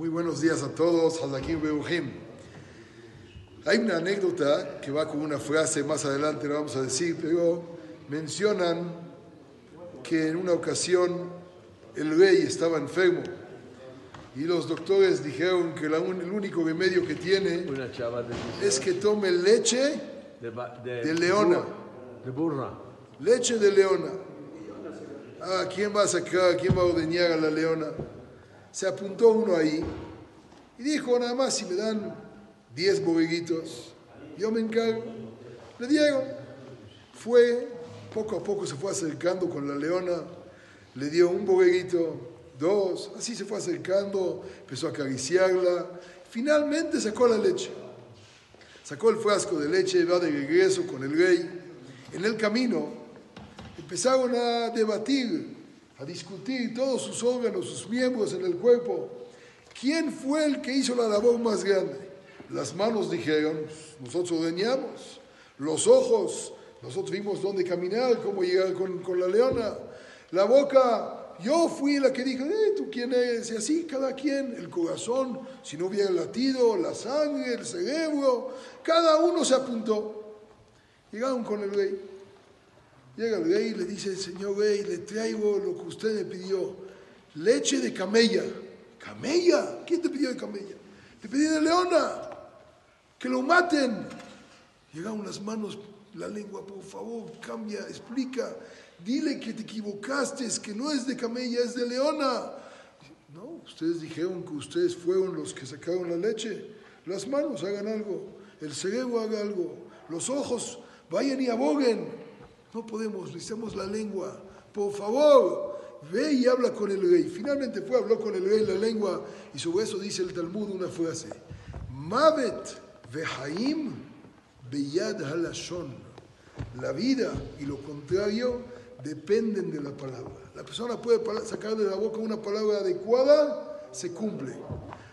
Muy buenos días a todos, Hazakim Beujim. Hay una anécdota que va con una frase, más adelante la vamos a decir, pero mencionan que en una ocasión el rey estaba enfermo y los doctores dijeron que la un- el único remedio que tiene es que tome leche, de, ba- de, de leona. De burra. leche de leona. Ah, ¿quién va a sacar, quién va a ordeñar a la leona? Se apuntó uno ahí y dijo, nada más si me dan 10 borreguitos, yo me encargo. Le dieron. Fue, poco a poco se fue acercando con la leona, le dio un borreguito, dos, así se fue acercando, empezó a acariciarla, finalmente sacó la leche. Sacó el frasco de leche, va de regreso con el rey. En el camino empezaron a debatir, a discutir todos sus órganos, sus miembros en el cuerpo. ¿Quién fue el que hizo la labor más grande? Las manos dijeron, nosotros ordeñamos. Los ojos, nosotros vimos dónde caminar, cómo llegar con, la leona. La boca, yo fui la que dijo, eh, ¿tú quién eres? Y así cada quien, el corazón, si no hubiera latido, la sangre, el cerebro, cada uno se apuntó. Llegaron con el rey. Llega el rey y le dice, señor rey, le traigo lo que usted me pidió, leche de camella. ¿Camella? ¿Quién te pidió de camella? Te pedí de leona, que lo maten. Llegaron las manos, la lengua, por favor, cambia, explica, dile que te equivocaste, es que no es de camella, es de leona. No, ustedes dijeron que ustedes fueron los que sacaron la leche. Las manos hagan algo, el cerebro haga algo, los ojos vayan y aboguen. No podemos, necesitamos la lengua. Por favor, ve y habla con el rey. Finalmente fue, habló con el rey la lengua y sobre eso dice el Talmud una frase. Mavet vehaim beyad halashon. La vida y lo contrario dependen de la palabra. La persona puede sacar de la boca una palabra adecuada, se cumple.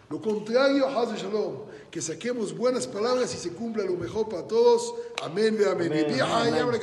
Lo contrario, haz shalom, que saquemos buenas palabras y se cumpla lo mejor para todos. Amén, amén. Amén,